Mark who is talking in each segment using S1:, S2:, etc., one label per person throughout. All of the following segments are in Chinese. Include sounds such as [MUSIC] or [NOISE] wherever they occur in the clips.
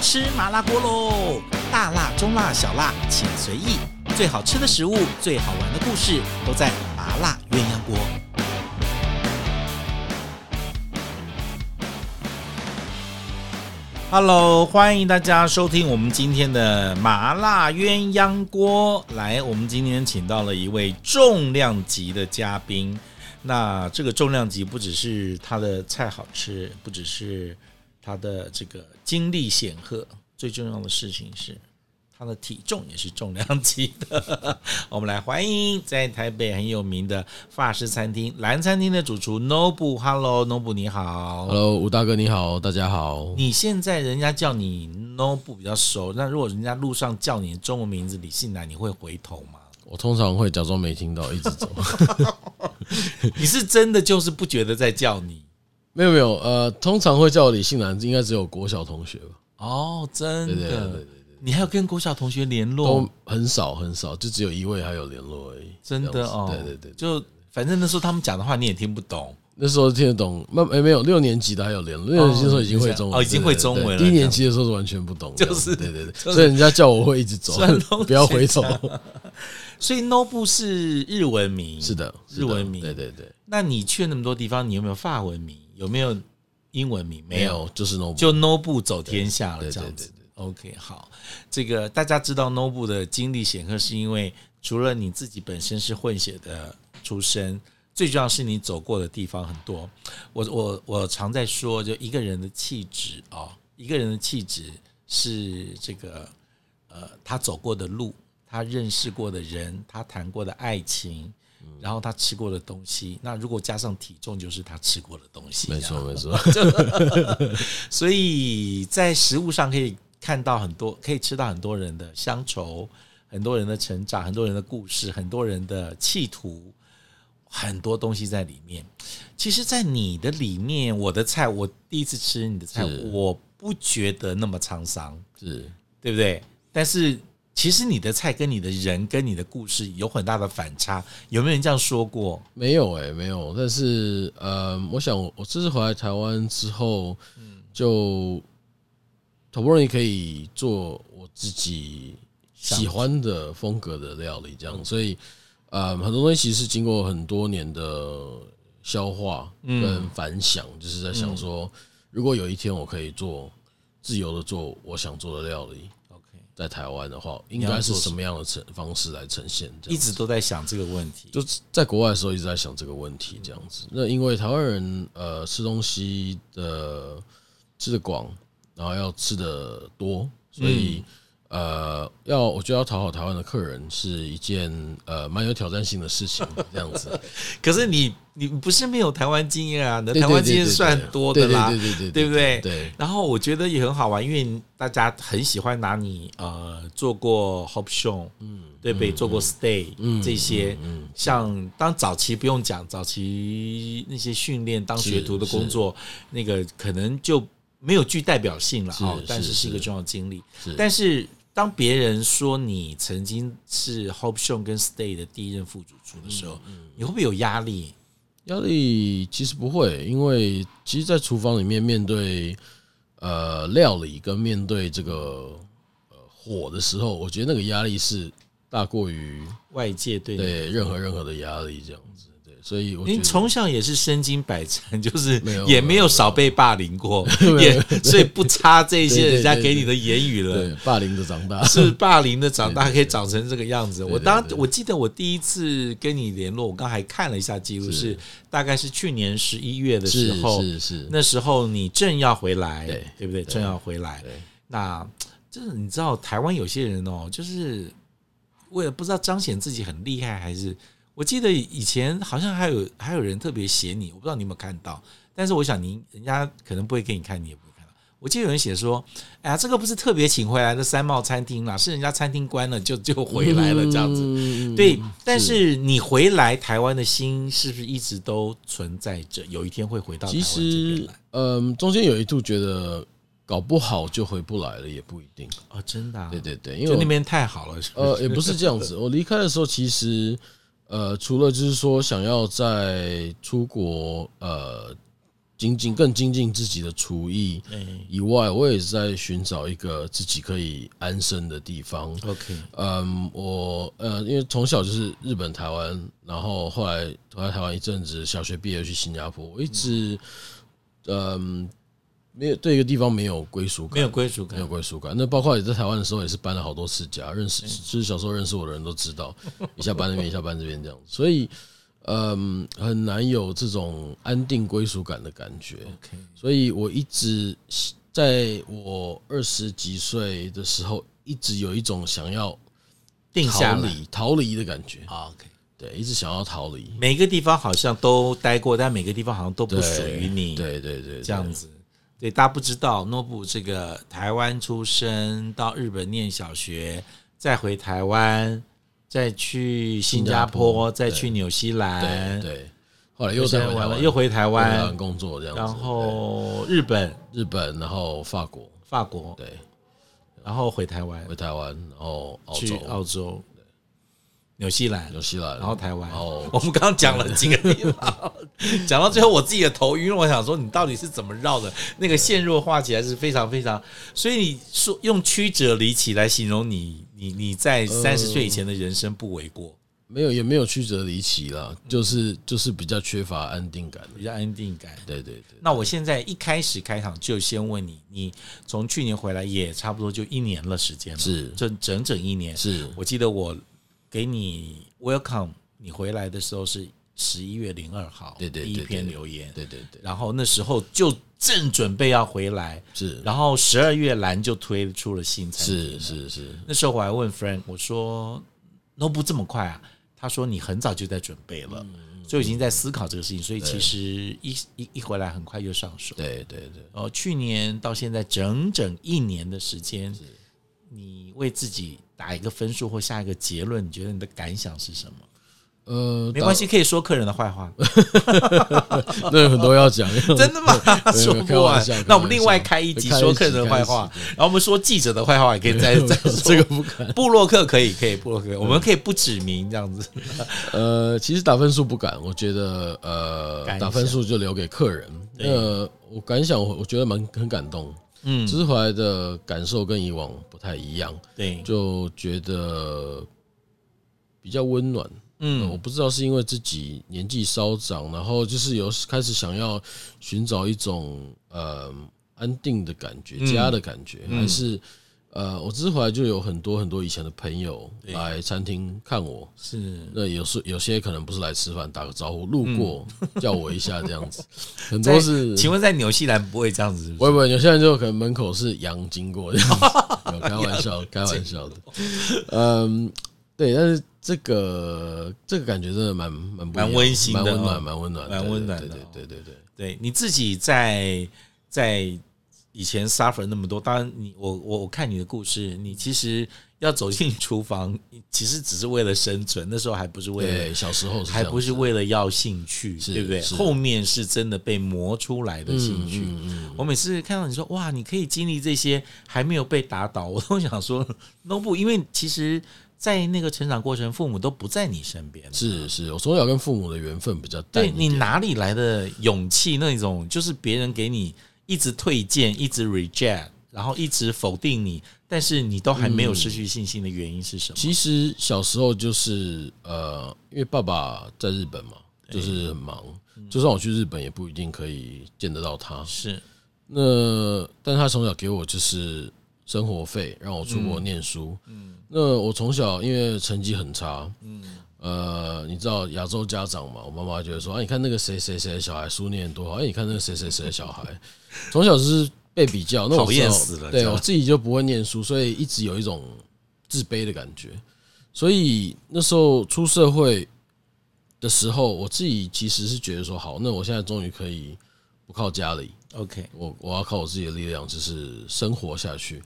S1: 吃麻辣锅喽！大辣、中辣、小辣，请随意。最好吃的食物，最好玩的故事，都在麻辣鸳鸯锅。Hello，欢迎大家收听我们今天的麻辣鸳鸯锅。来，我们今天请到了一位重量级的嘉宾。那这个重量级不只是他的菜好吃，不只是他的这个经历显赫，最重要的事情是他的体重也是重量级的。[LAUGHS] 我们来欢迎在台北很有名的法式餐厅蓝餐厅的主厨 Nobu。Hello，Nobu 你好。
S2: Hello，吴大哥你好，大家好。
S1: 你现在人家叫你 Nobu 比较熟，那如果人家路上叫你中文名字李信男，你会回头吗？
S2: 我通常会假装没听到，一直走。[LAUGHS]
S1: 你是真的就是不觉得在叫你？
S2: 没有没有，呃，通常会叫我李信男，应该只有国小同学吧？
S1: 哦，真的？
S2: 对对对对对。
S1: 你还有跟国小同学联络？
S2: 都很少很少，就只有一位还有联络而已。
S1: 真的哦？
S2: 对对对。
S1: 就反正那时候他们讲的话你也听不懂。
S2: 那时候听得懂，没没没有六年级的还有联络，六年级的时候已经会中文，
S1: 哦，已经会中文了。
S2: 一年级的时候是完全不懂，
S1: 就是
S2: 对对对，所以人家叫我会一直走，不要回头。[LAUGHS]
S1: 所以 Nobu 是日文名，
S2: 是的，
S1: 日文名。
S2: 对对对。
S1: 那你去了那么多地方，你有没有法文名？有没有英文名？没有，
S2: 就是 Nobu，
S1: 就 Nobu 走天下了这样子。OK，好，这个大家知道 Nobu 的经历显赫，是因为除了你自己本身是混血的出身。最重要是你走过的地方很多，我我我常在说，就一个人的气质啊，一个人的气质是这个呃，他走过的路，他认识过的人，他谈过的爱情，然后他吃过的东西，那如果加上体重，就是他吃过的东西。
S2: 没错没错，[LAUGHS]
S1: 所以在食物上可以看到很多，可以吃到很多人的乡愁，很多人的成长，很多人的故事，很多人的企图。很多东西在里面，其实，在你的里面，我的菜，我第一次吃你的菜，我不觉得那么沧桑，
S2: 是
S1: 对不对？但是，其实你的菜跟你的人跟你的故事有很大的反差，有没有人这样说过？
S2: 没有哎、欸，没有。但是，呃，我想我这次回来台湾之后，就好不容易可以做我自己喜欢的风格的料理，这样，所以。呃，很多东西其实是经过很多年的消化跟反响，就是在想说，如果有一天我可以做自由的做我想做的料理在台湾的话，应该是什么样的呈方式来呈现？
S1: 一直都在想这个问题，
S2: 就在国外的时候一直在想这个问题，这样子。那因为台湾人呃吃东西的吃的广，然后要吃的多，所以。呃，要我觉得要讨好台湾的客人是一件呃蛮有挑战性的事情，这样子。[LAUGHS]
S1: 可是你你不是没有台湾经验啊？你的台湾经验算多的啦，对对对，对不对？对。然后我觉得也很好玩，因为大家很喜欢拿你呃做过 Hop Show，嗯，对不对？做过 Stay，嗯，这些，嗯，像当早期不用讲，早期那些训练当学徒的工作，那个可能就没有具代表性了啊，但是是一个重要经历，但是。当别人说你曾经是 Hope Show 跟 Stay 的第一任副主厨的时候，你会不会有压力？
S2: 压力其实不会，因为其实，在厨房里面面对呃料理跟面对这个呃火的时候，我觉得那个压力是大过于
S1: 外界对
S2: 对任何任何的压力这样子。所以，
S1: 您从小也是身经百战，[LAUGHS] 就是也没有少被霸凌过，也 [LAUGHS] 所以不差这些人家给你的言语了。
S2: 霸凌的长大
S1: 是霸凌的长大，可以长成这个样子。我当我记得我第一次跟你联络，我刚还看了一下记录，是大概是去年十一月的时候，
S2: 是是
S1: 那时候你正要回来，对对不对？正要回来，那就是你知道台湾有些人哦，就是为了不知道彰显自己很厉害还是。我记得以前好像还有还有人特别写你，我不知道你有没有看到，但是我想您人家可能不会给你看，你也不会看到。我记得有人写说：“哎呀，这个不是特别请回来的三茂餐厅啦，是人家餐厅关了就就回来了这样子。”对，但是你回来台湾的心是不是一直都存在着？有一天会回到台湾这边来？
S2: 嗯，中间有一度觉得搞不好就回不来了，也不一定
S1: 哦，真的啊？
S2: 对对对，因为
S1: 那边太好了。
S2: 呃，也不是这样子，我离开的时候其实。呃，除了就是说想要在出国呃精进更精进自己的厨艺以外，我也是在寻找一个自己可以安身的地方。
S1: OK，
S2: 嗯，我呃，因为从小就是日本、台湾，然后后来回来台湾一阵子，小学毕业去新加坡，我一直嗯没有对一个地方没有归属感，
S1: 没有归属感，
S2: 没有归属感。那包括你在台湾的时候，也是搬了好多次家，认识就是小时候认识我的人都知道，一下搬那边，一下搬这边这样，所以。嗯，很难有这种安定归属感的感
S1: 觉。
S2: 所以我一直在我二十几岁的时候，一直有一种想要
S1: 定下来、
S2: 逃离的感觉。
S1: OK，
S2: 对，一直想要逃离。
S1: 每个地方好像都待过，但每个地方好像都不属于你。
S2: 对对对，
S1: 这样子。对，大家不知道，Nobu 这个台湾出生，到日本念小学，再回台湾。再去新加坡，再去纽西兰，
S2: 对，后来又在台湾，
S1: 又回台湾
S2: 工作这样子。
S1: 然后日本，
S2: 日本，然后法国，
S1: 法国，
S2: 对，然
S1: 后回台湾，
S2: 回台湾，然后
S1: 去澳洲。纽西兰，
S2: 纽西兰，
S1: 然后台湾。哦，[LAUGHS] 我们刚刚讲了几个地方，讲到最后我自己的头晕。我想说，你到底是怎么绕的？那个线路画起来是非常非常。所以你说用曲折离奇来形容你，你你在三十岁以前的人生不为过。
S2: 没有，也没有曲折离奇了，就是就是比较缺乏安定感，
S1: 比较安定感。
S2: 对对对。
S1: 那我现在一开始开场就先问你，你从去年回来也差不多就一年了时间了，
S2: 是，
S1: 整整整一年。
S2: 是
S1: 我记得我。给你 welcome，你回来的时候是十一月零二号，
S2: 对对，
S1: 第一篇留言，
S2: 对对对。
S1: 然后那时候就正准备要回来，
S2: 是。
S1: 然后十二月兰就推出了新产品，
S2: 是是是。
S1: 那时候我还问 Frank，我说 Nobu 这么快啊？他说你很早就在准备了，就已经在思考这个事情，所以其实一一一回来很快就上手。
S2: 对对
S1: 对。哦去年到现在整整一年的时间，你为自己。打一个分数或下一个结论，你觉得你的感想是什么？
S2: 呃，
S1: 没关系，可以说客人的坏话。[LAUGHS]
S2: 那有很多要讲，[LAUGHS]
S1: 真的吗？说不完。那我们另外开一集说客人的坏话，然后我们说记者的坏话也可以再再说。
S2: 这个不敢。
S1: 布洛克可以，可以布洛克，我们可以不指名这样子。[LAUGHS]
S2: 呃，其实打分数不敢，我觉得呃，打分数就留给客人。呃，我感想，我我觉得蛮很感动。嗯，只是回来的感受跟以往不太一样，
S1: 对，
S2: 就觉得比较温暖。嗯，我不知道是因为自己年纪稍长，然后就是有开始想要寻找一种呃安定的感觉、家的感觉，还是。呃，我这次回来就有很多很多以前的朋友来餐厅看我，
S1: 是
S2: 那有时有些可能不是来吃饭，打个招呼，路过叫我一下这样子，[LAUGHS] 很多是。
S1: 请问在纽西兰不会这样子是不是？
S2: 不会不会，纽西兰就可能门口是羊经过这样子，开玩笑开玩笑的。[LAUGHS] 嗯，对，但是这个这个感觉真的蛮蛮
S1: 蛮温馨的，
S2: 蛮温暖，蛮温暖，
S1: 蛮温暖的。对
S2: 对对对对，
S1: 对你自己在在。以前 suffer 那么多，当然你我我我看你的故事，你其实要走进厨房，其实只是为了生存，那时候还不是为了
S2: 小时候，
S1: 还不是为了要兴趣，对不对？后面是真的被磨出来的兴趣。我每次看到你说哇，你可以经历这些还没有被打倒，我都想说 Nobu，因为其实，在那个成长过程，父母都不在你身边。
S2: 是是，我从小跟父母的缘分比较淡。
S1: 对，你哪里来的勇气？那种就是别人给你。一直推荐，一直 reject，然后一直否定你，但是你都还没有失去信心的原因是什么？
S2: 其实小时候就是呃，因为爸爸在日本嘛，就是很忙，就算我去日本也不一定可以见得到他。
S1: 是，
S2: 那但他从小给我就是生活费，让我出国念书。嗯，那我从小因为成绩很差，嗯。呃，你知道亚洲家长嘛？我妈妈觉得说，啊，你看那个谁谁谁的小孩书念多好，哎，你看那个谁谁谁的小孩，从小就是被比较，那我
S1: 讨厌死了。
S2: 对我自己就不会念书，所以一直有一种自卑的感觉。所以那时候出社会的时候，我自己其实是觉得说，好，那我现在终于可以不靠家里
S1: ，OK，
S2: 我我要靠我自己的力量，就是生活下去。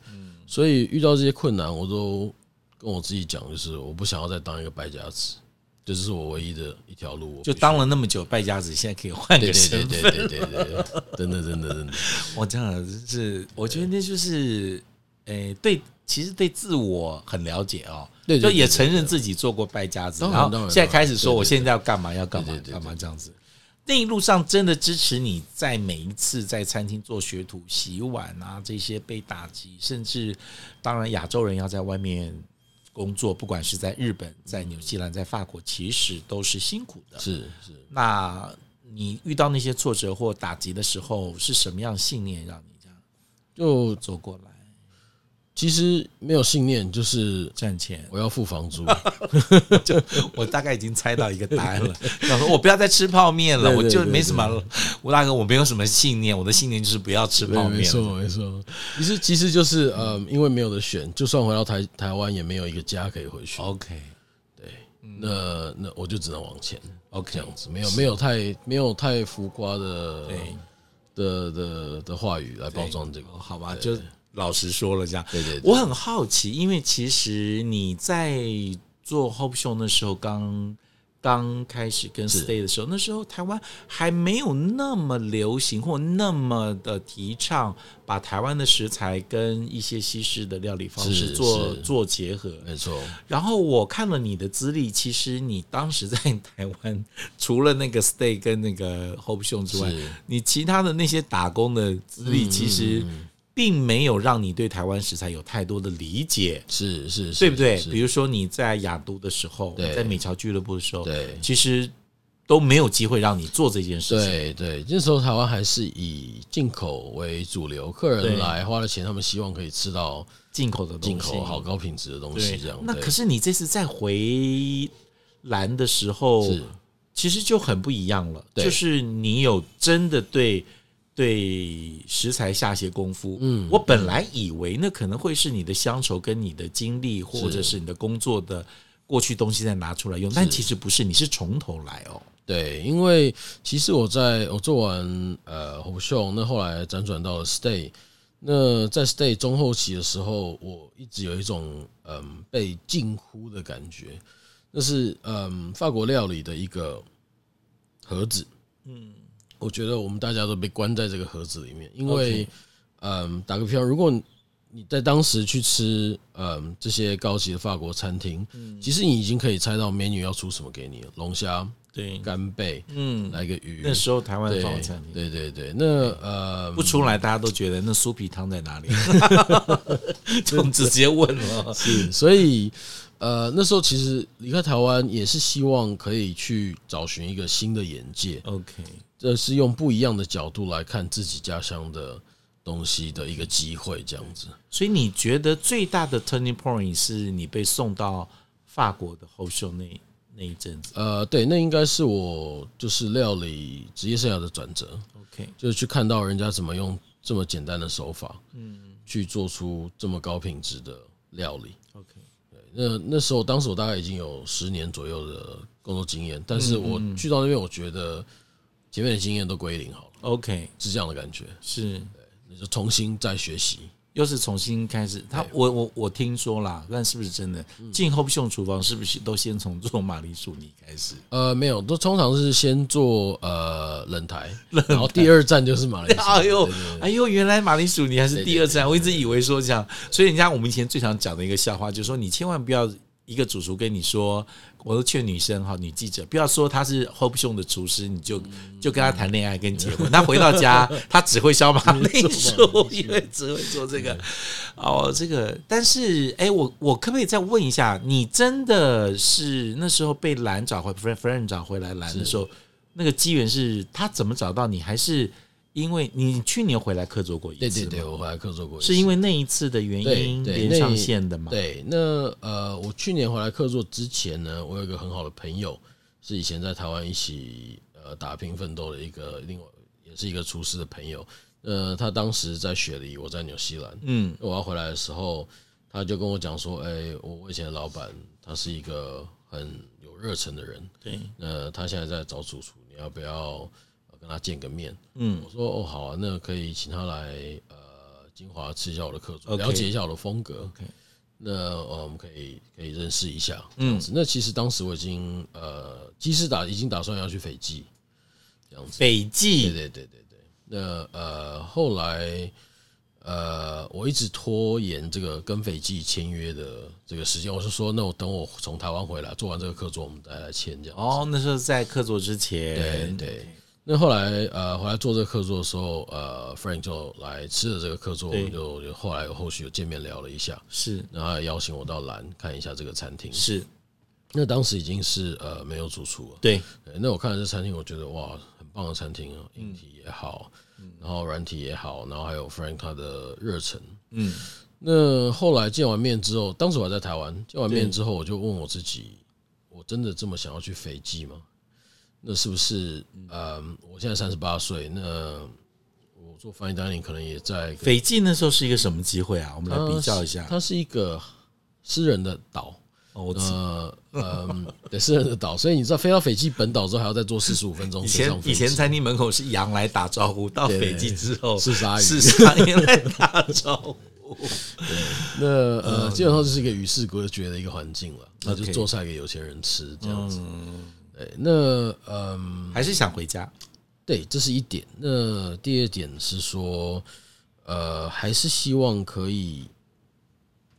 S2: 所以遇到这些困难，我都跟我自己讲，就是我不想要再当一个败家子。这是我唯一的一条路，
S1: 就当了那么久败家子，现在可以换个身份，
S2: 对对对对对，真的真的真的，[LAUGHS]
S1: 我这样是，我觉得那就是，诶，对，其实对自我很了解哦，对，就也承认自己做过败家子，然后现在开始说我现在要干嘛要干嘛干嘛这样子，那一路上真的支持你在每一次在餐厅做学徒、洗碗啊这些被打击，甚至当然亚洲人要在外面工作，不管是在日本、在纽西兰、在法国，其实都是辛苦的。
S2: 是是，
S1: 那你遇到那些挫折或打击的时候，是什么样信念让你这样就走过来？
S2: 其实没有信念，就是
S1: 赚钱。
S2: 我要付房租，[LAUGHS]
S1: 就我大概已经猜到一个答案了。想说：“我不要再吃泡面了，我就没什么。”吴大哥，我没有什么信念，我的信念就是不要吃泡面。
S2: 没错，没错。其实，其实就是呃，因为没有得选，就算回到台台湾，也没有一个家可以回去。
S1: OK，
S2: 对，那那我就只能往前。
S1: OK，
S2: 这样子没有没有太没有太浮夸的的的的话语来包装这个，
S1: 好吧？就。老实说了，这样，
S2: 对对，
S1: 我很好奇，因为其实你在做 Hope Show 的时候，刚刚开始跟 Stay 的时候，那时候台湾还没有那么流行或那么的提倡把台湾的食材跟一些西式的料理方式做做结合，
S2: 没错。
S1: 然后我看了你的资历，其实你当时在台湾除了那个 Stay 跟那个 Hope Show 之外，你其他的那些打工的资历，其实。并没有让你对台湾食材有太多的理解，
S2: 是是，
S1: 对不对？比如说你在雅都的时候，在美侨俱乐部的时候，
S2: 对，
S1: 其实都没有机会让你做这件事情。
S2: 对对，那时候台湾还是以进口为主流，客人来花了钱，他们希望可以吃到
S1: 进口的东西，
S2: 进口好高品质的东西。这样，
S1: 那可是你这次再回蓝的时候，其实就很不一样了。就是你有真的对。对食材下些功夫，嗯，我本来以为那可能会是你的乡愁跟你的经历，或者是你的工作的过去东西再拿出来用，但其实不是，你是从头来哦。
S2: 对，因为其实我在我做完呃 Hope Show，那后来辗转到了 Stay，那在 Stay 中后期的时候，我一直有一种嗯被禁锢的感觉，那是嗯法国料理的一个盒子，嗯。我觉得我们大家都被关在这个盒子里面，因为，嗯，打个比方，如果你在当时去吃，嗯，这些高级的法国餐厅，其实你已经可以猜到美女要出什么给你了，龙虾，对，干贝，嗯，来个鱼。
S1: 那时候台湾的法国餐厅，
S2: 对对对，那呃，
S1: 不出来，大家都觉得那酥皮汤在哪里？[LAUGHS] [LAUGHS] 就直接问了，
S2: 是，所以。呃，那时候其实离开台湾也是希望可以去找寻一个新的眼界。
S1: OK，
S2: 这是用不一样的角度来看自己家乡的东西的一个机会，这样子。
S1: 所以你觉得最大的 turning point 是你被送到法国的 Hope Show 那那一阵子？
S2: 呃，对，那应该是我就是料理职业生涯的转折。
S1: OK，
S2: 就是去看到人家怎么用这么简单的手法，嗯，去做出这么高品质的料理。那那时候，当时我大概已经有十年左右的工作经验，但是我去到那边，我觉得前面的经验都归零好了。
S1: OK，
S2: 是这样的感觉，
S1: 是对，
S2: 那就重新再学习。
S1: 又是重新开始，他我我我听说啦，但是不是真的？进 Hope Show 厨房是不是都先从做马铃薯泥开始？
S2: 呃，没有，都通常是先做呃冷台，然后第二站就是马铃薯。[LAUGHS]
S1: 哎呦，哎呦，原来马铃薯泥还是第二站，我一直以为说这样。所以人家我们以前最常讲的一个笑话，就是说你千万不要。一个主厨跟你说，我都劝女生哈，女记者不要说她是 Hope Show 的厨师，你就就跟他谈恋爱跟结婚。[LAUGHS] 他回到家，[LAUGHS] 他只会削马铃薯，因为只会做这个。哦，这个，但是，哎，我我可不可以再问一下，你真的是那时候被蓝找回，friend friend 找回来蓝的时候，那个机缘是他怎么找到你，还是？因为你去年回来客座过一次，
S2: 对对对，我回来客座过一次，
S1: 是因为那一次的原因连上线的嘛？
S2: 对，那呃，我去年回来客座之前呢，我有一个很好的朋友，是以前在台湾一起呃打拼奋斗的一个另外也是一个厨师的朋友。呃，他当时在雪梨，我在纽西兰。嗯，我要回来的时候，他就跟我讲说：“哎，我以前的老板，他是一个很有热忱的人。
S1: 对，
S2: 呃，他现在在找主厨，你要不要？”跟他见个面，嗯，我说哦好啊，那可以请他来呃金华吃一下我的客座，了解一下我的风格。OK，那我们可以可以认识一下，嗯，那其实当时我已经呃，其实打已经打算要去斐济，这样子。
S1: 斐济，
S2: 对对对对对。那呃后来呃我一直拖延这个跟斐济签约的这个时间，我是说，那我等我从台湾回来做完这个客座，我们再来签这样。
S1: 哦，那时候在客座之前，
S2: 对对。那后来呃回来做这个客座的时候，呃，Frank 就来吃了这个客座，我们就就后来有后续有见面聊了一下，
S1: 是，
S2: 然后还邀请我到兰看一下这个餐厅，
S1: 是。
S2: 那当时已经是呃没有主厨了，
S1: 对，
S2: 对。那我看了这餐厅，我觉得哇，很棒的餐厅啊，硬体也好，然后软体也好，然后还有 Frank 他的热忱，嗯。那后来见完面之后，当时我还在台湾，见完面之后，我就问我自己，我真的这么想要去斐济吗？那是不是？嗯，我现在三十八岁，那我做 fine dining 可能也在
S1: 斐济那时候是一个什么机会啊？我们来比较一下，
S2: 它是一个私人的岛。哦，呃，嗯，对，私人的岛，所以你知道飞到斐济本岛之后还要再坐四十五分钟。以
S1: 前以前餐厅门口是羊来打招呼，到斐济之后
S2: 是鲨鱼，
S1: 是鲨鱼来打招呼。[LAUGHS]
S2: 对，那呃，基本上就是一个与世隔绝的一个环境了，那就做菜给有钱人吃这样子。对，那嗯，
S1: 还是想回家。
S2: 对，这是一点。那第二点是说，呃，还是希望可以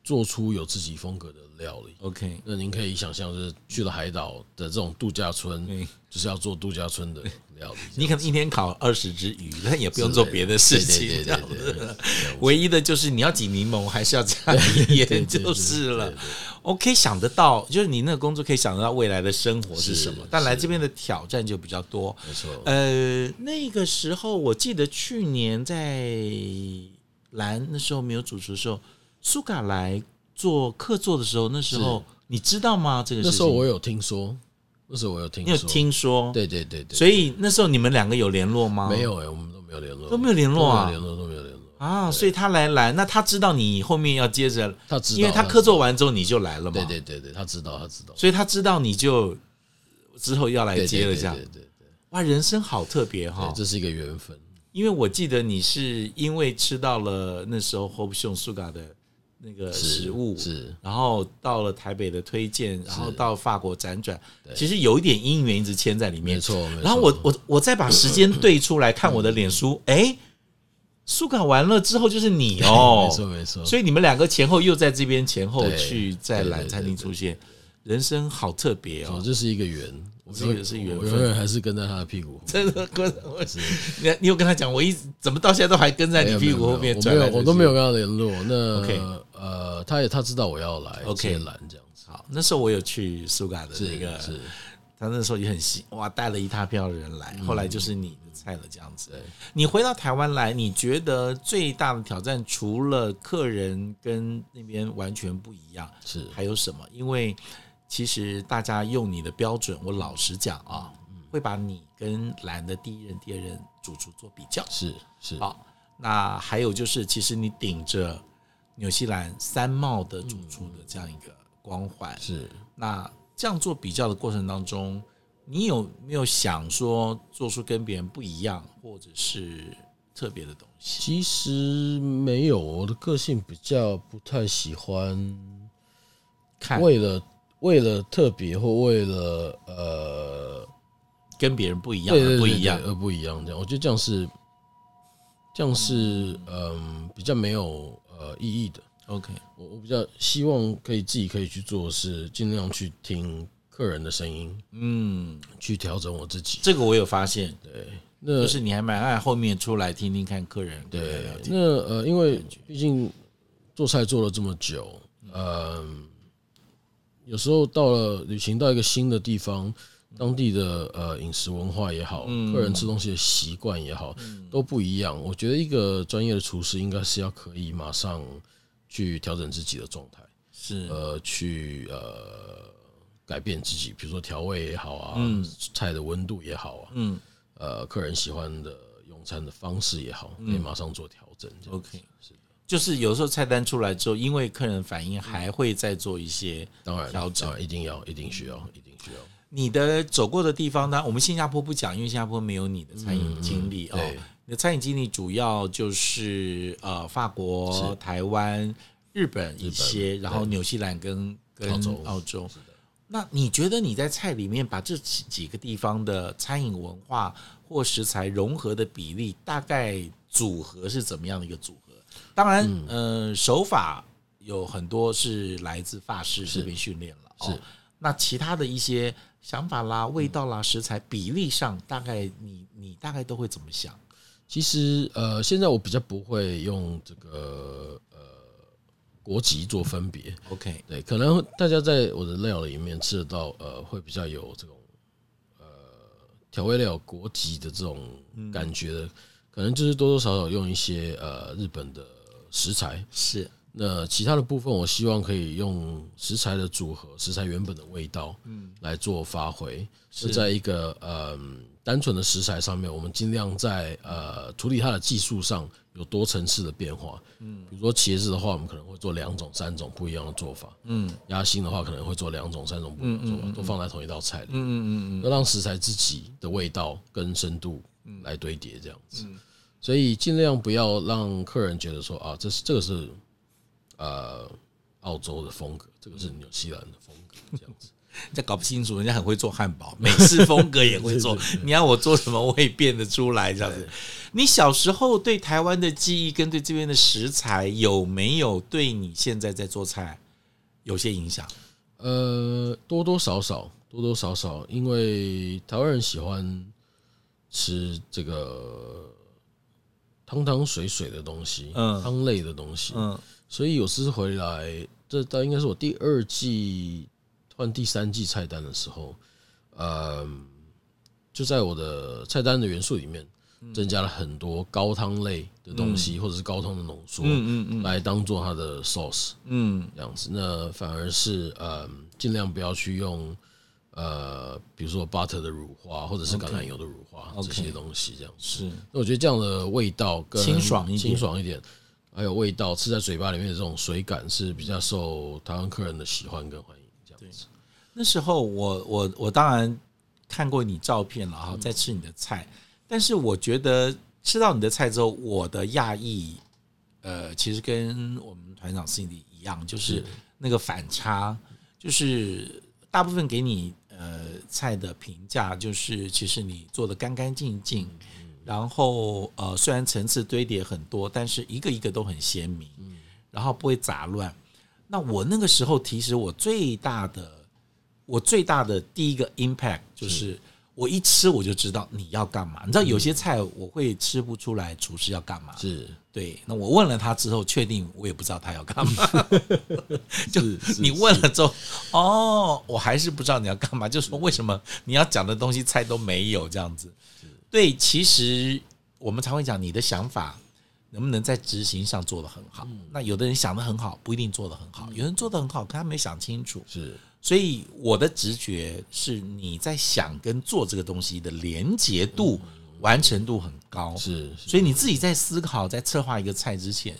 S2: 做出有自己风格的。料理
S1: ，OK，
S2: 那您可以想象，就是去了海岛的这种度假村，就是要做度假村的料理。[LAUGHS]
S1: 你可能一天烤二十只鱼，那也不用做别的事情，这样子。唯一的就是你要挤柠檬，还是要加盐，就是了。OK，想得到，就是你那个工作可以想得到未来的生活是什么，但来这边的挑战就比较多。
S2: 没错。
S1: 呃，那个时候我记得去年在兰那时候没有主持的时候，苏嘎来。做客座的时候，那时候你知道吗？这个
S2: 那时候我有听说，那时候我有
S1: 听有听说？
S2: 对对对对。
S1: 所以那时候你们两个有联络吗？
S2: 没有哎，我们都没有联络，
S1: 都没有联络啊，
S2: 联络都没有联络
S1: 啊。所以他来来，那他知道你后面要接着，
S2: 他知道，
S1: 因为他客座完之后你就来了嘛。
S2: 对对对对，他知道他知道，
S1: 所以他知道你就之后要来接了，这样。对对对。哇，人生好特别哈，
S2: 这是一个缘分。
S1: 因为我记得你是因为吃到了那时候 Hope Song Suga 的。那个食物是，然后到了台北的推荐，然后到法国辗转，其实有一点姻缘一直牵在里面。
S2: 没错，
S1: 然后我我我再把时间对出来看我的脸书，哎，苏卡完了之后就是你哦，[LAUGHS]
S2: 没错没错。
S1: 所以你们两个前后又在这边前后去在蓝餐厅出现，人生好特别哦，
S2: 这是一个缘。
S1: 这也是缘分，
S2: 永远还是跟在他的屁股。
S1: 真的跟你，你有跟他讲，我一直怎么到现在都还跟在你屁股后面？
S2: 我没有，我都没有跟他联络。那呃，他也他知道我要来，OK，来这样子。
S1: 好，那时候我有去苏嘎的那个，是他那时候也很新哇，带了一大票的人来。后来就是你的菜了，这样子。你回到台湾来，你觉得最大的挑战除了客人跟那边完全不一样，是还有什么？因为其实大家用你的标准，我老实讲啊，会把你跟兰的第一任、第二任主厨做比较。
S2: 是是。
S1: 好，那还有就是，其实你顶着纽西兰三帽的主厨的这样一个光环。是。那这样做比较的过程当中，你有没有想说做出跟别人不一样，或者是特别的东西？
S2: 其实没有，我的个性比较不太喜欢看为了。为了特别或为了呃
S1: 跟别人不一样而不一样
S2: 而不一样这样，我觉得这样是这样是嗯比较没有呃意义的。OK，我我比较希望可以自己可以去做的是尽量去听客人的声音，嗯，去调整我自己。
S1: 这个我有发现，
S2: 对，
S1: 那就是你还蛮爱后面出来听听看客人。
S2: 对，那呃，因为毕竟做菜做了这么久，嗯。有时候到了旅行到一个新的地方，当地的呃饮食文化也好，客人吃东西的习惯也好，都不一样。我觉得一个专业的厨师应该是要可以马上去调整自己的状态，是呃去呃改变自己，比如说调味也好啊，菜的温度也好啊，嗯，呃客人喜欢的用餐的方式也好，可以马上做调整。
S1: OK，是。就是有时候菜单出来之后，因为客人反应，还会再做一些
S2: 当然调整，一定要，一定需要，一定需要。
S1: 你的走过的地方呢？我们新加坡不讲，因为新加坡没有你的餐饮经历哦。你的餐饮经历主要就是呃，法国、台湾、日本一些，然后纽西兰跟跟澳洲。那你觉得你在菜里面把这几几个地方的餐饮文化或食材融合的比例，大概组合是怎么样的一个组合？当然，嗯、呃，手法有很多是来自法式这边训练了。是，那其他的一些想法啦、味道啦、食材比例上，大概你你大概都会怎么想？
S2: 其实呃，现在我比较不会用这个呃国籍做分别。
S1: OK，
S2: 对，可能大家在我的料里面吃得到呃，会比较有这种呃调味料国籍的这种感觉的，可能就是多多少少用一些呃日本的食材
S1: 是。
S2: 那其他的部分，我希望可以用食材的组合，食材原本的味道，嗯，来做发挥。是在一个呃单纯的食材上面，我们尽量在呃处理它的技术上有多层次的变化。嗯，比如说茄子的话，我们可能会做两种、三种不一样的做法。嗯，鸭心的话，可能会做两种、三种不一样的做法，都放在同一道菜里。嗯嗯嗯嗯，要让食材自己的味道跟深度来堆叠这样子。所以尽量不要让客人觉得说啊，这是这个是。呃，澳洲的风格，这个是纽西兰的风格，这样子，[LAUGHS]
S1: 人家搞不清楚，人家很会做汉堡，美式风格也会做，[LAUGHS] 你要我做什么，我也变得出来，这样子。你小时候对台湾的记忆跟对这边的食材有没有对你现在在做菜有些影响？
S2: 呃，多多少少，多多少少，因为台湾人喜欢吃这个汤汤水水的东西，嗯，汤类的东西，嗯。所以有次回来，这大概应该是我第二季换第三季菜单的时候，嗯，就在我的菜单的元素里面增加了很多高汤类的东西，或者是高汤的浓缩，嗯嗯嗯，来当做它的 sauce，嗯，这样子。那反而是呃，尽量不要去用呃，比如说 butter 的乳化，或者是橄榄油的乳化这些东西，这样子。是，那我觉得这样的味道更
S1: 清爽一点，
S2: 清爽一点。还有味道，吃在嘴巴里面的这种水感是比较受台湾客人的喜欢跟欢迎。这样子，
S1: 那时候我我我当然看过你照片了哈，在吃你的菜，但是我觉得吃到你的菜之后，我的讶异，呃，其实跟我们团长心里一样，就是那个反差，就是大部分给你呃菜的评价，就是其实你做的干干净净。然后呃，虽然层次堆叠很多，但是一个一个都很鲜明，然后不会杂乱。那我那个时候其实我最大的，我最大的第一个 impact 就是我一吃我就知道你要干嘛。你知道有些菜我会吃不出来厨师要干嘛，
S2: 是
S1: 对。那我问了他之后，确定我也不知道他要干嘛。[LAUGHS] 就你问了之后，哦，我还是不知道你要干嘛。就说为什么你要讲的东西菜都没有这样子。对，其实我们常会讲，你的想法能不能在执行上做得很好？那有的人想得很好，不一定做得很好；有人做得很好，可他没想清楚。
S2: 是，
S1: 所以我的直觉是你在想跟做这个东西的连结度、完成度很高。
S2: 是，
S1: 所以你自己在思考、在策划一个菜之前，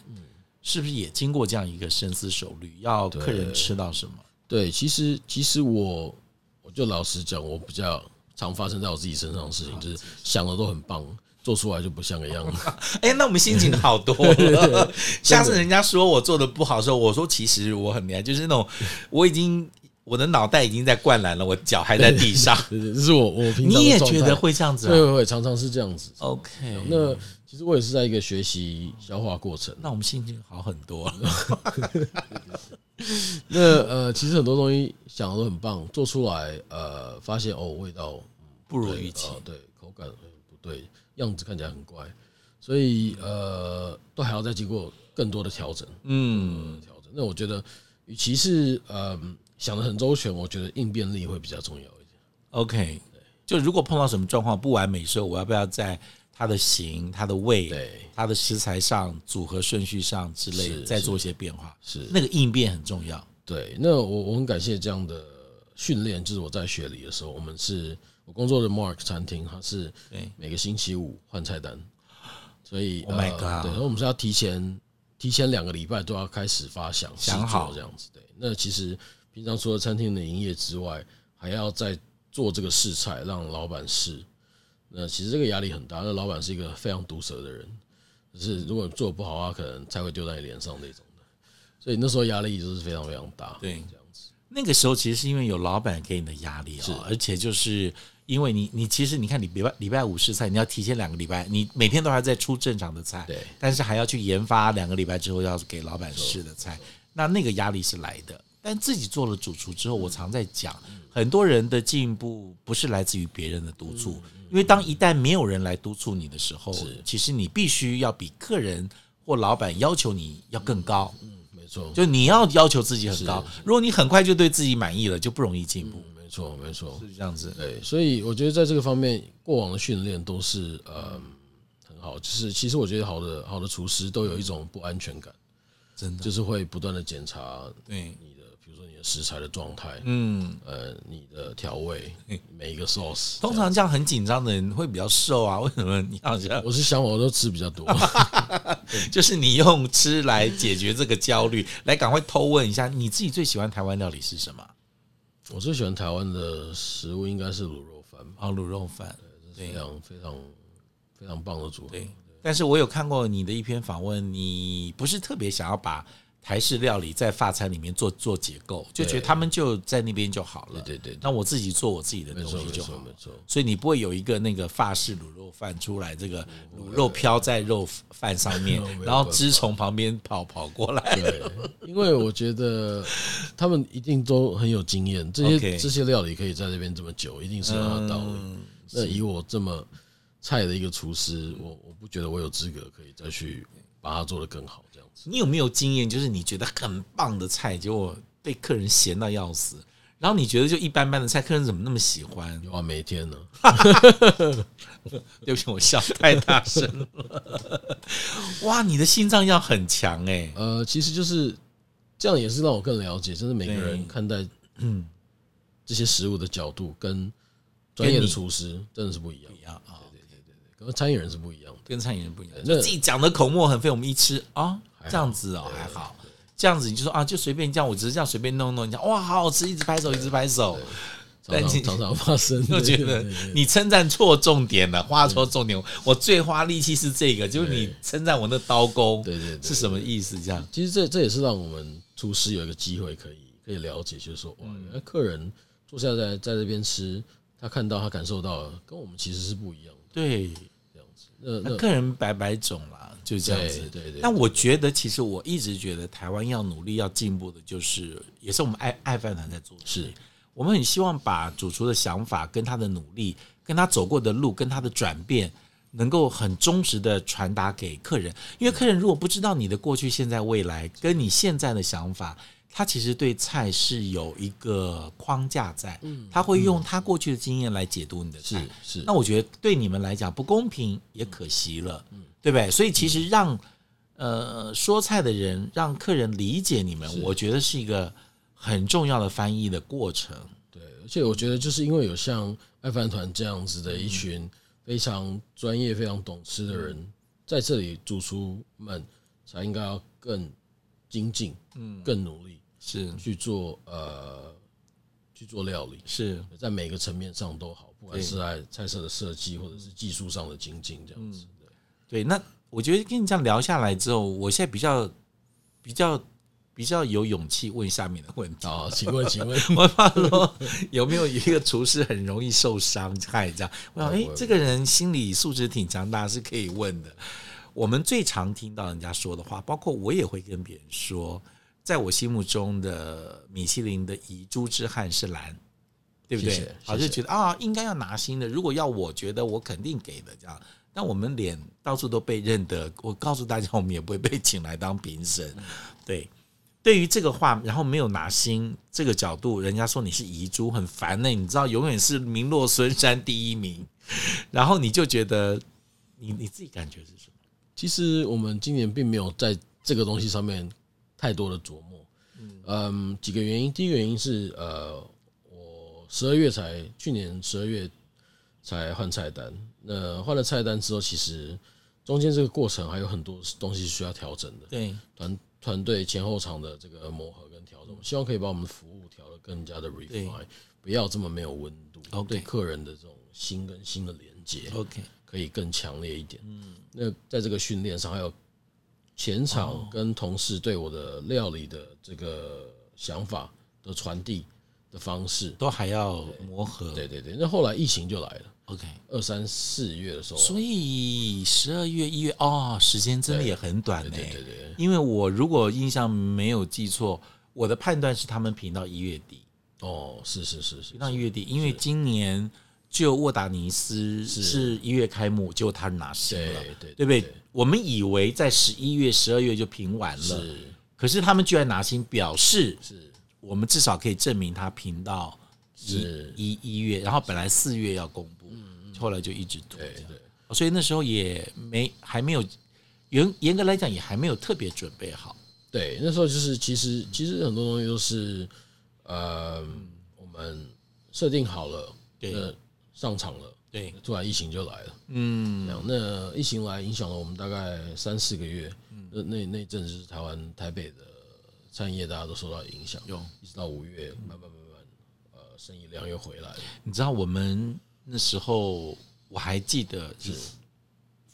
S1: 是不是也经过这样一个深思熟虑？要客人吃到什么？
S2: 对，其实其实我我就老实讲，我比较。常发生在我自己身上的事情，就是想的都很棒，做出来就不像个样子。[LAUGHS]
S1: 哎，那我们心情好多了。[LAUGHS] 下次人家说我做的不好的时候，我说其实我很厉害，就是那种我已经我的脑袋已经在灌篮了，我脚还在地上。
S2: 对对，这是我我平常
S1: 你也觉得会这样子？
S2: 会会会，常常是这样子。
S1: OK，
S2: 那其实我也是在一个学习消化过程。
S1: 那我们心情好很多。[LAUGHS]
S2: 那呃，其实很多东西想的都很棒，做出来呃，发现哦，味道
S1: 不如预期，
S2: 对，口感不对，样子看起来很怪，所以呃，都还要再经过更多的调整，嗯，调整。那我觉得，与其是呃想的很周全，我觉得应变力会比较重要一点。
S1: OK，就如果碰到什么状况不完美时候，我要不要在它的形、它的味、对它的食材上组合顺序上之类，再做一些变化。
S2: 是，
S1: 那个应变很重要。
S2: 对，那我我很感谢这样的训练。就是我在雪梨的时候，我们是我工作的 Mark 餐厅，它是每个星期五换菜单，所以
S1: Oh my God，
S2: 呃、对，然后我们是要提前提前两个礼拜都要开始发想
S1: 想好
S2: 这样子。对，那其实平常除了餐厅的营业之外，还要再做这个试菜，让老板试。那其实这个压力很大，那老板是一个非常毒舌的人，就是如果做的不好的话，可能菜会丢在你脸上那种的，所以那时候压力就是非常非常大。
S1: 对，这样子。那个时候其实是因为有老板给你的压力啊，而且就是因为你，你其实你看，你礼拜礼拜五试菜，你要提前两个礼拜，你每天都还在出正常的菜，
S2: 对，
S1: 但是还要去研发两个礼拜之后要给老板试的菜，那那个压力是来的。但自己做了主厨之后，我常在讲，很多人的进步不是来自于别人的督促，因为当一旦没有人来督促你的时候，其实你必须要比客人或老板要求你要更高。嗯，没错，就你要要求自己很高。如果你很快就对自己满意了，就不容易进步。
S2: 没错，没错，
S1: 是这样子。
S2: 对，所以我觉得在这个方面，过往的训练都是呃很好。就是其实我觉得好的好的厨师都有一种不安全感。真的就是会不断的检查对你食材的状态，嗯，呃，你的调味，每一个 sauce。
S1: 通常这样很紧张的人会比较瘦啊？[LAUGHS] 为什么？你好像
S2: 我是想我都吃比较多，[LAUGHS]
S1: 就是你用吃来解决这个焦虑。来，赶快偷问一下，你自己最喜欢台湾料理是什么？
S2: 我最喜欢台湾的食物应该是卤肉饭
S1: 啊，卤肉饭，
S2: 对，非常非常非常棒的组合。对。
S1: 但是我有看过你的一篇访问，你不是特别想要把台式料理在法餐里面做做结构，就觉得他们就在那边就好了。
S2: 对对对，
S1: 那我自己做我自己的东西就好了。所以你不会有一个那个法式卤肉饭出来，这个卤肉飘在肉饭上面，然后汁从旁边跑跑过来。
S2: 对，因为我觉得他们一定都很有经验，这些这些料理可以在这边这么久，一定是有它的道理。那以我这么。菜的一个厨师，我我不觉得我有资格可以再去把它做得更好。
S1: 你有没有经验？就是你觉得很棒的菜，结果被客人嫌到要死，然后你觉得就一般般的菜，客人怎么那么喜欢？
S2: 有啊，每天呢。[LAUGHS]
S1: 对不起，我笑太大声了。[LAUGHS] 哇，你的心脏要很强哎。
S2: 呃，其实就是这样，也是让我更了解，就是每个人看待嗯这些食物的角度，跟专业的厨师真的是不一样。不一样啊跟餐饮人是不一样的，
S1: 跟餐饮人不一样。那自己讲的口沫很飞，我们一吃啊，这样子哦，还好。这样子你就说啊，就随便这样，我只是这样随便弄弄，你讲哇，好好吃，一直拍手，一直拍手。
S2: 常常常常发生，
S1: 我觉得你称赞错重点了，画错重点。我最花力气是这个，就是你称赞我那刀工，对对，是什么意思？这样，
S2: 其实这这也是让我们厨师有一个机会可以可以了解，就是说哇，原来客人坐下在在这边吃，他看到他感受到了，跟我们其实是不一样的。
S1: 对。那客人百百种啦，就这样子。对对对。但我觉得，其实我一直觉得，台湾要努力要进步的，就是也是我们爱爱饭团在做的。是我们很希望把主厨的想法、跟他的努力、跟他走过的路、跟他的转变，能够很忠实的传达给客人。因为客人如果不知道你的过去、现在、未来，跟你现在的想法。他其实对菜是有一个框架在，嗯他会用他过去的经验来解读你的菜，是是。那我觉得对你们来讲不公平也可惜了，嗯对不对？所以其实让呃说菜的人让客人理解你们，我觉得是一个很重要的翻译的过程。
S2: 对，而且我觉得就是因为有像爱饭团这样子的一群非常专业、非常懂吃的人在这里，主厨们才应该要更精进，嗯，更努力。是去做呃去做料理，是在每个层面上都好，不管是在菜色的设计或者是技术上的精进，这样子。
S1: 对，那我觉得跟你这样聊下来之后，我现在比较比较比较有勇气问下面的问题
S2: 哦，请问，请问，[LAUGHS]
S1: 我怕说有没有一个厨师很容易受伤害这样？我想，哎，这个人心理素质挺强大，是可以问的。我们最常听到人家说的话，包括我也会跟别人说。在我心目中的米其林的遗珠之憾是蓝，对不对？好，就觉得啊，应该要拿新的。如果要我觉得，我肯定给的这样。但我们脸到处都被认得，我告诉大家，我们也不会被请来当评审。[LAUGHS] 对，对于这个话，然后没有拿新这个角度，人家说你是遗珠，很烦呢。你知道，永远是名落孙山第一名，然后你就觉得，你你自己感觉是什么？
S2: 其实我们今年并没有在这个东西上面。太多的琢磨，嗯，几个原因。第一个原因是，呃，我十二月才去年十二月才换菜单。那换了菜单之后，其实中间这个过程还有很多东西需要调整的。对，团团队前后场的这个磨合跟调整，希望可以把我们的服务调得更加的 refine，不要这么没有温度。对客人的这种心跟心的连接，OK，可以更强烈一点。嗯，那在这个训练上还有。前场跟同事对我的料理的这个想法的传递的方式
S1: 都还要磨合。
S2: 对对对，那后来疫情就来了。OK，二三四月的时候，
S1: 所以十二月一月哦，时间真的也很短呢。对对对，因为我如果印象没有记错，我的判断是他们评到一月底。
S2: 哦，是是是是，
S1: 评到一月底，因为今年就沃达尼斯是。一月开幕，结果他拿星了，对对对不对？我们以为在十一月、十二月就评完了，是，可是他们居然拿星，表示是。我们至少可以证明他评到一一一月，然后本来四月要公布，后来就一直拖，对对，所以那时候也没还没有严严格来讲也还没有特别准备好，
S2: 对，那时候就是其实其实很多东西都是。呃，我们设定好了，对，上场了，对，突然疫情就来了，嗯，那疫情来影响了我们大概三四个月，那那那阵子是台湾台北的餐饮业大家都受到影响，有，一直到五月慢慢慢慢，呃，生意量又回来了。
S1: 你知道我们那时候我还记得是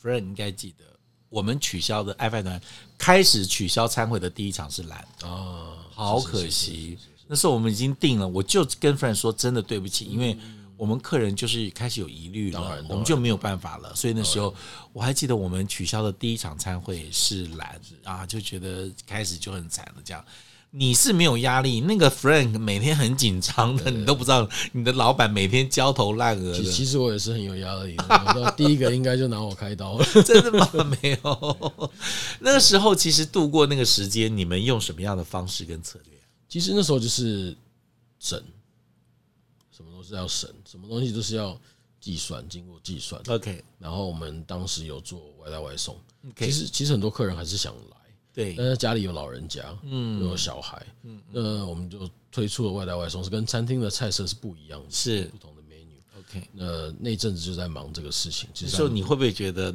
S1: ，Fred 应该记得，我们取消的爱饭团开始取消餐会的第一场是蓝。哦，好可惜。那时候我们已经定了，我就跟 friend 说，真的对不起，因为我们客人就是开始有疑虑了，我们就没有办法了。所以那时候我还记得我们取消的第一场餐会是蓝啊，就觉得开始就很惨了。这样你是没有压力，那个 friend 每天很紧张的，你都不知道你的老板每天焦头烂额的。
S2: 其实我也是很有压力的，第一个应该就拿我开刀了。[LAUGHS]
S1: 真的吗？没有。那个时候其实度过那个时间，你们用什么样的方式跟策略？
S2: 其实那时候就是省，什么都是要省，什么东西都是要计算，经过计算。
S1: OK，
S2: 然后我们当时有做外带外送。其实其实很多客人还是想来，
S1: 对，
S2: 但是家里有老人家，嗯，有小孩，嗯，那我们就推出了外带外送，是跟餐厅的菜色是不一样的，
S1: 是
S2: 不同的 menu。OK，那那阵子就在忙这个事情。其
S1: 实你会不会觉得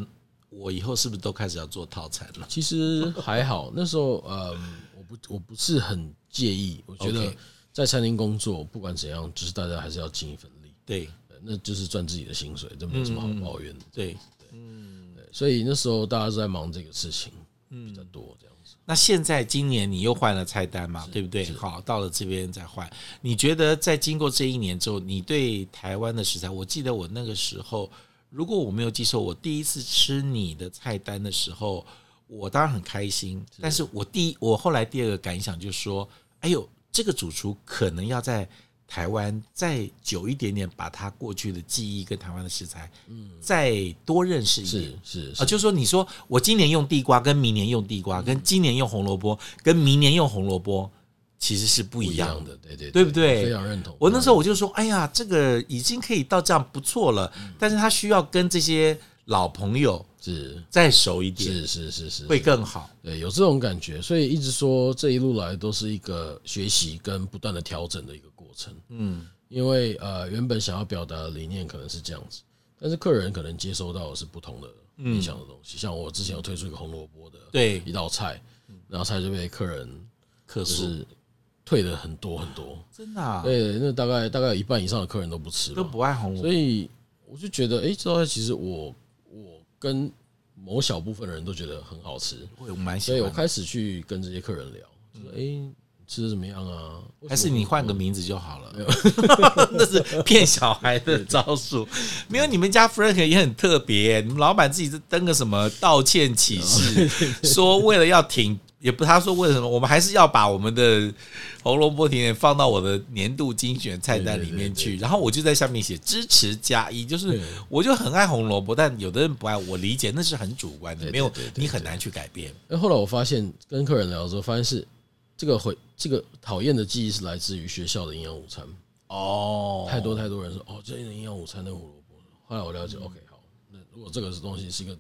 S1: 我以后是不是都开始要做套餐了？
S2: 其实还好，那时候呃，我不我不是很。介意，我觉得在餐厅工作，不管怎样，就是大家还是要尽一份力。
S1: 对，
S2: 那就是赚自己的薪水，这没有什么好抱怨的。
S1: 对，
S2: 对，嗯，所以那时候大家都在忙这个事情，比较多这样子。
S1: 那现在今年你又换了菜单嘛，对不对？好，到了这边再换。你觉得在经过这一年之后，你对台湾的食材，我记得我那个时候，如果我没有记错，我第一次吃你的菜单的时候，我当然很开心。但是我第一，我后来第二个感想就是说。还有这个主厨可能要在台湾再久一点点，把他过去的记忆跟台湾的食材，嗯，再多认识一点。是是啊，就是说，你说我今年用地瓜，跟明年用地瓜，跟今年用红萝卜，跟明年用红萝卜，其实是不一样的。对对，对不对？
S2: 非常认同。
S1: 我那时候我就说，哎呀，这个已经可以到这样不错了，但是他需要跟这些。老朋友是再熟一点，
S2: 是是是是，
S1: 会更好。
S2: 对，有这种感觉，所以一直说这一路来都是一个学习跟不断的调整的一个过程。嗯，因为呃，原本想要表达的理念可能是这样子，但是客人可能接收到的是不同的影响的东西。像我之前有推出一个红萝卜的对一道菜，然后菜就被客人客是退了很多很多，
S1: 真的啊？
S2: 对，那大概大概有一半以上的客人都不吃，
S1: 都不爱红萝卜，
S2: 所以我就觉得，哎，这道菜其实我。跟某小部分的人都觉得很好吃，
S1: 我蛮喜欢，
S2: 所以我开始去跟这些客人聊，就说：“哎，吃的怎么样啊？
S1: 还是你换个名字就好了？” [LAUGHS] 那是骗小孩的招数。没有，你们家 Frank 也很特别，你们老板自己是登个什么道歉启事，说为了要挺。也不，他说为什么我们还是要把我们的红萝卜甜点放到我的年度精选菜单里面去，然后我就在下面写支持加一，就是我就很爱红萝卜，但有的人不爱，我理解那是很主观的，没有你很难去改变。
S2: 那后来我发现跟客人聊的时候，发现是这个会这个讨厌的记忆是来自于学校的营养午餐哦，太多太多人说哦，这个营养午餐的胡萝卜。后来我了解，OK，好，那如果这个东西是一个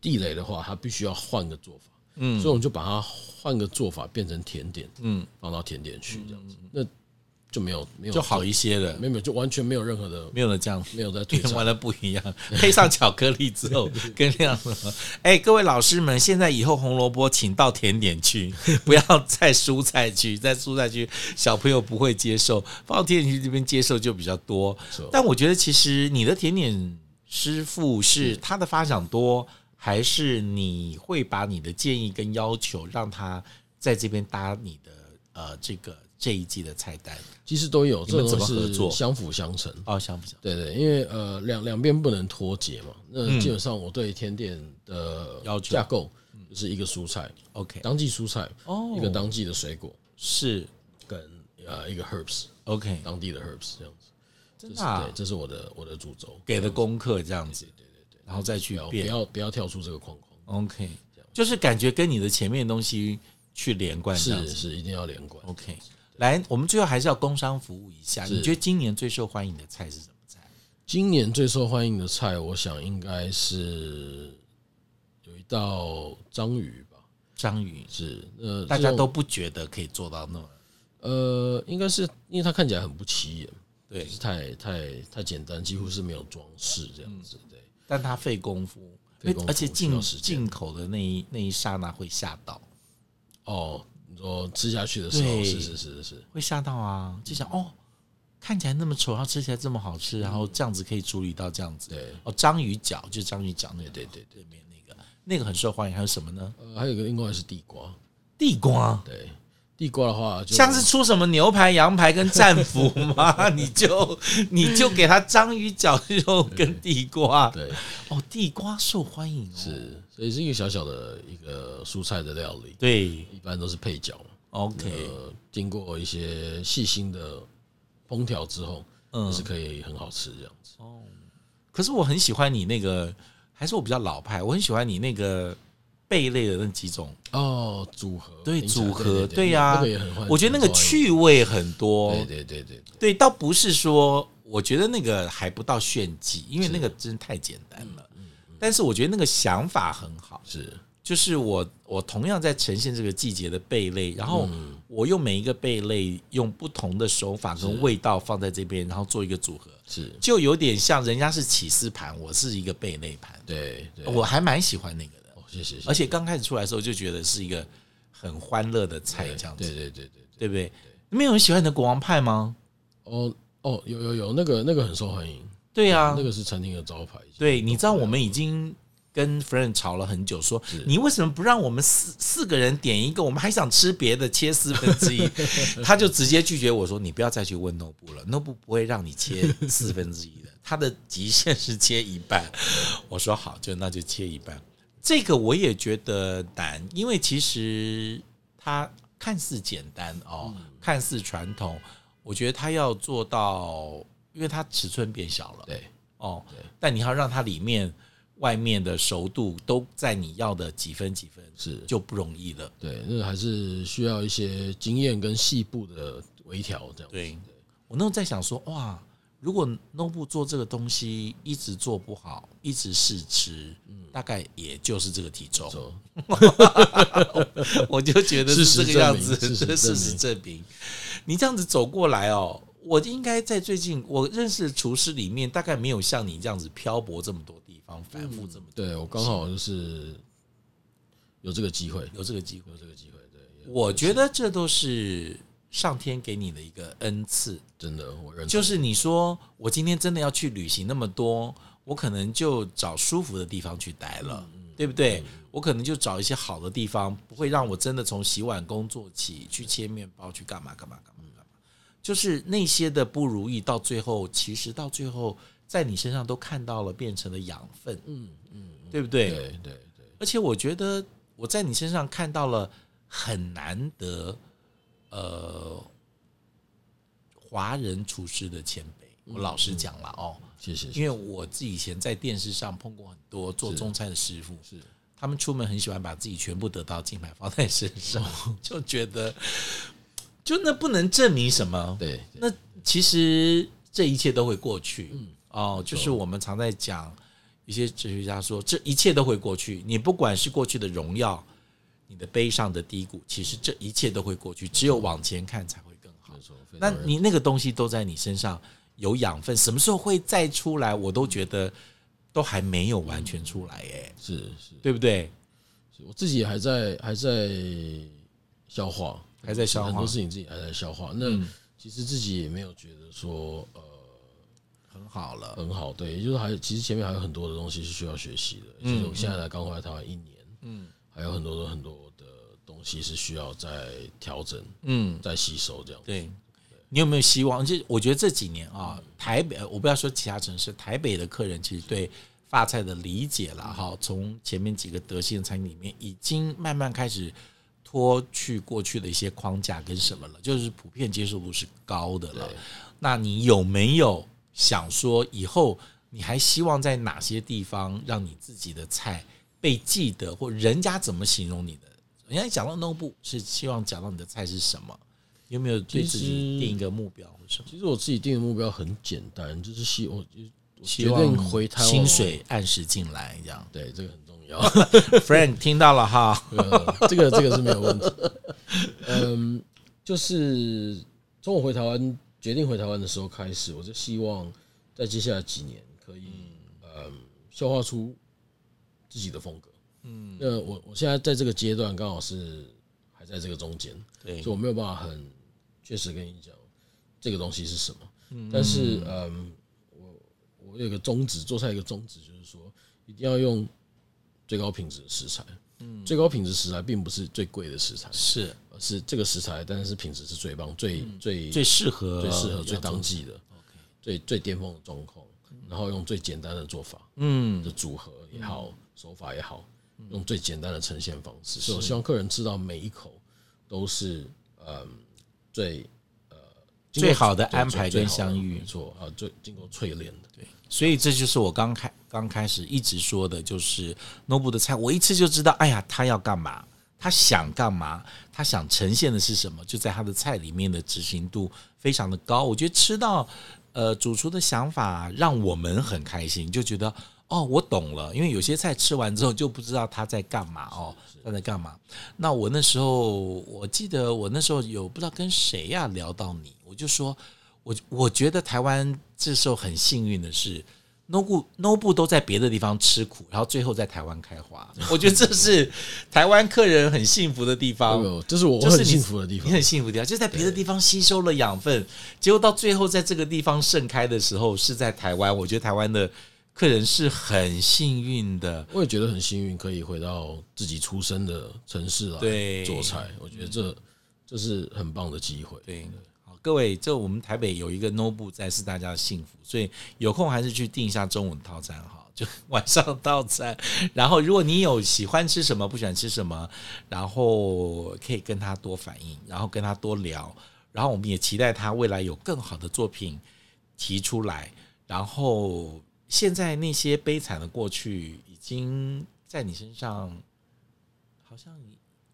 S2: 地雷的话，它必须要换个做法。嗯，所以我们就把它换个做法，变成甜点，嗯，放到甜点去这样子，那就没有没有
S1: 就好一些了，
S2: 没有就完全没有任何的
S1: 没有了这样，
S2: 没有在
S1: 变 [LAUGHS] 完了不一样，配上巧克力之后跟那样什么，哎，各位老师们，现在以后红萝卜请到甜点去，不要在蔬菜区，在蔬菜区小朋友不会接受，放到甜点区这边接受就比较多。但我觉得其实你的甜点师傅是。他的发想多。还是你会把你的建议跟要求让他在这边搭你的呃这个这一季的菜单，
S2: 其实都有，
S1: 你们怎么合作？
S2: 相辅相成。
S1: 哦，相辅相成。
S2: 对对，因为呃两两边不能脱节嘛。那基本上我对甜点的要求。架构就是一个蔬菜，OK，当季蔬菜哦，一个当季的水果。
S1: 是。
S2: 跟呃一个 herbs，OK，当地的 herbs 这样子，
S1: 真的，
S2: 对，这是我的我的主轴，
S1: 给的功课这样子，然后再去变，
S2: 不要不要跳出这个框框
S1: ，OK，就是感觉跟你的前面的东西去连贯，
S2: 是是一定要连贯
S1: ，OK。来，我们最后还是要工商服务一下。你觉得今年最受欢迎的菜是什么菜？
S2: 今年最受欢迎的菜，我想应该是有一道章鱼吧。
S1: 章鱼
S2: 是呃，
S1: 大家都不觉得可以做到那么
S2: 呃，应该是因为它看起来很不起眼，
S1: 对，
S2: 是太太太简单，几乎是没有装饰这样子。对，
S1: 但它费功夫，而且进进口的那一那一刹那会吓到
S2: 哦。说吃下去的时候，是是是是
S1: 会吓到啊！就想哦，看起来那么丑，然后吃起来这么好吃，然后这样子可以处理到这样子。
S2: 对
S1: 哦，章鱼脚就章鱼脚，那个对对对，面那个那个很受欢迎。还有什么呢？
S2: 呃，还有一个另外是地瓜，
S1: 地瓜
S2: 对地瓜的话，
S1: 像是出什么牛排、羊排跟战斧 [LAUGHS] 吗？你就你就给他章鱼脚肉跟地瓜。[LAUGHS]
S2: 对
S1: 哦，地瓜受欢迎哦，
S2: 是。所以是一个小小的一个蔬菜的料理，
S1: 对，
S2: 一般都是配角。
S1: OK，
S2: 经过一些细心的烹调之后，嗯，是可以很好吃这样子。哦，
S1: 可是我很喜欢你那个，还是我比较老派，我很喜欢你那个贝类的那几种
S2: 哦组合，
S1: 对组合，对呀，我觉得那个趣味很多，
S2: 对对对对
S1: 对，倒不是说我觉得那个还不到炫技，因为那个真的太简单了。但是我觉得那个想法很好，
S2: 是，
S1: 就是我我同样在呈现这个季节的贝类，然后我用每一个贝类用不同的手法跟味道放在这边，然后做一个组合，
S2: 是，
S1: 就有点像人家是起司盘，我是一个贝类盘，
S2: 对，
S1: 我还蛮喜欢那
S2: 个
S1: 而且刚开始出来的时候就觉得是一个很欢乐的菜，这样子，
S2: 对对对对，
S1: 对不对？没有人喜欢你的国王派吗？
S2: 哦哦，有有有，那个那个很受欢迎。
S1: 对呀，
S2: 那个是餐厅的招牌。
S1: 对，你知道我们已经跟 friend 吵了很久，说你为什么不让我们四四个人点一个？我们还想吃别的，切四分之一，[LAUGHS] 他就直接拒绝我说：“你不要再去问 Nobu 了，Nobu 不会让你切四分之一的，他的极限是切一半。”我说：“好，就那就切一半。”这个我也觉得难，因为其实它看似简单哦，看似传统，我觉得它要做到。因为它尺寸变小了，
S2: 对，
S1: 哦，但你要让它里面、外面的熟度都在你要的几分几分，是就不容易了。
S2: 对，那还是需要一些经验跟细部的微调，这样。
S1: 对，我那时候在想说，哇，如果 Nobu 做这个东西一直做不好，一直试吃，大概也就是这个体重。[LAUGHS] 我就觉得是这个样子，事实证明，你这样子走过来哦。我应该在最近我认识的厨师里面，大概没有像你这样子漂泊这么多地方，反复这么多。
S2: 对，我刚好就是有这个机会，
S1: 有这个机会，
S2: 有这个机会。对，
S1: 我觉得这都是上天给你的一个恩赐。
S2: 真的，我认为
S1: 就是你说我今天真的要去旅行那么多，我可能就找舒服的地方去待了，对不对？我可能就找一些好的地方，不会让我真的从洗碗工做起，去切面包，去干嘛干嘛干嘛。就是那些的不如意，到最后其实到最后在你身上都看到了，变成了养分，嗯嗯，对不对？
S2: 对对对。
S1: 而且我觉得我在你身上看到了很难得，呃，华人厨师的前辈。我老实讲了哦，
S2: 谢谢。
S1: 因为我自己以前在电视上碰过很多做中餐的师傅，是他们出门很喜欢把自己全部得到金牌放在身上，[LAUGHS] 就觉得。就那不能证明什么？
S2: 对，
S1: 那其实这一切都会过去。嗯，哦，就是我们常在讲，一些哲学家说，这一切都会过去。你不管是过去的荣耀，你的悲伤的低谷，其实这一切都会过去。只有往前看才会更好。那你那个东西都在你身上有养分，什么时候会再出来？我都觉得都还没有完全出来。哎，
S2: 是是，
S1: 对不对？
S2: 我自己还在还在消化。
S1: 还在消化
S2: 很多事情，自己还在消化。那其实自己也没有觉得说呃
S1: 很好了，
S2: 很好。对，也就是还其实前面还有很多的东西是需要学习的。其实我现在才刚回来台湾一年，嗯，还有很多的很多的东西是需要再调整，嗯，再吸收这样。
S1: 对，你有没有希望？就我觉得这几年啊，台北我不要说其他城市，台北的客人其实对发菜的理解了哈，从前面几个德系的餐厅里面已经慢慢开始。脱去过去的一些框架跟什么了，就是普遍接受度是高的了。那你有没有想说，以后你还希望在哪些地方让你自己的菜被记得，或人家怎么形容你的？人家讲到 Nobu 是希望讲到你的菜是什么？有没有对自己定一个目标或什么？
S2: 其实我自己定的目标很简单，就是希我
S1: 希望回台湾，薪水按时进来，这样
S2: 对这个很重要。[LAUGHS]
S1: Frank 听到了哈，
S2: 这个这个是没有问题。嗯，就是从我回台湾决定回台湾的时候开始，我就希望在接下来几年可以嗯消化出自己的风格。嗯，那我我现在在这个阶段刚好是还在这个中间，对，所以我没有办法很确实跟你讲这个东西是什么。嗯，但是嗯，我我有个宗旨，做菜一个宗旨就是说，一定要用最高品质的食材。嗯，最高品质食材并不是最贵的食材，是而是这个食材，但是品质是最棒、最最
S1: 最适合、
S2: 最适合、最当季的，最最巅峰的状况，然后用最简单的做法，嗯，的组合也好，手法也好。用最简单的呈现方式，所以我希望客人吃到每一口都是嗯最呃
S1: 最好的安排跟相遇，
S2: 没错啊，最经过淬炼的。对，
S1: 所以这就是我刚开刚开始一直说的，就是 Nobu 的菜，我一吃就知道，哎呀，他要干嘛，他想干嘛，他想呈现的是什么，就在他的菜里面的执行度非常的高。我觉得吃到呃主厨的想法，让我们很开心，就觉得。哦，我懂了，因为有些菜吃完之后就不知道他在干嘛哦，他在干嘛？那我那时候我记得我那时候有不知道跟谁呀聊到你，我就说，我我觉得台湾这时候很幸运的是，Nobu Nobu 都在别的地方吃苦，然后最后在台湾开花。[LAUGHS] 我觉得这是台湾客人很幸福的地方，
S2: 这是我很幸福的地方，
S1: 你很幸福的地方，就在别的地方吸收了养分，结果到最后在这个地方盛开的时候是在台湾。我觉得台湾的。客人是很幸运的，
S2: 我也觉得很幸运，可以回到自己出生的城市来做菜。我觉得这这是很棒的机会。
S1: 对，好，各位，这我们台北有一个 Nobu 在，是大家的幸福，所以有空还是去订一下中午套餐哈，就晚上套餐。然后，如果你有喜欢吃什么，不喜欢吃什么，然后可以跟他多反映，然后跟他多聊。然后，我们也期待他未来有更好的作品提出来，然后。现在那些悲惨的过去，已经在你身上好像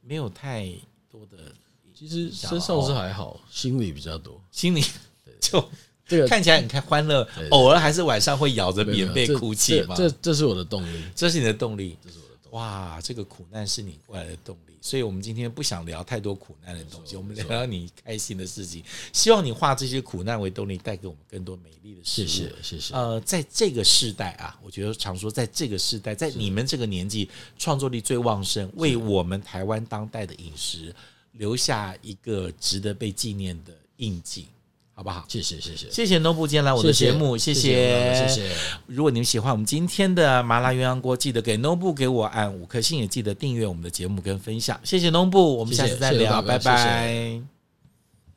S1: 没有太多的。
S2: 其实身上是还好，心里比较多。
S1: 心里 [LAUGHS] 就这个看起来很开欢乐，偶尔还是晚上会咬着棉被哭泣嘛。
S2: 这这是我的动力，
S1: 这是你的动力。这是我的哇，这个苦难是你过来的动力，所以我们今天不想聊太多苦难的东西，我们聊聊你开心的事情。希望你化这些苦难为动力，带给我们更多美丽的事物。
S2: 谢谢，谢谢。
S1: 呃，在这个时代啊，我觉得常说，在这个时代，在你们这个年纪，创作力最旺盛，为我们台湾当代的饮食留下一个值得被纪念的印记。好不好？
S2: 谢谢谢谢
S1: 谢谢 Nobu 今天来我的节目，谢谢谢谢。如果你们喜欢我们今天的麻辣鸳鸯锅，记得给 Nobu 给我按五颗星，也记得订阅我们的节目跟分享。谢谢 Nobu，我们下次再聊，拜拜。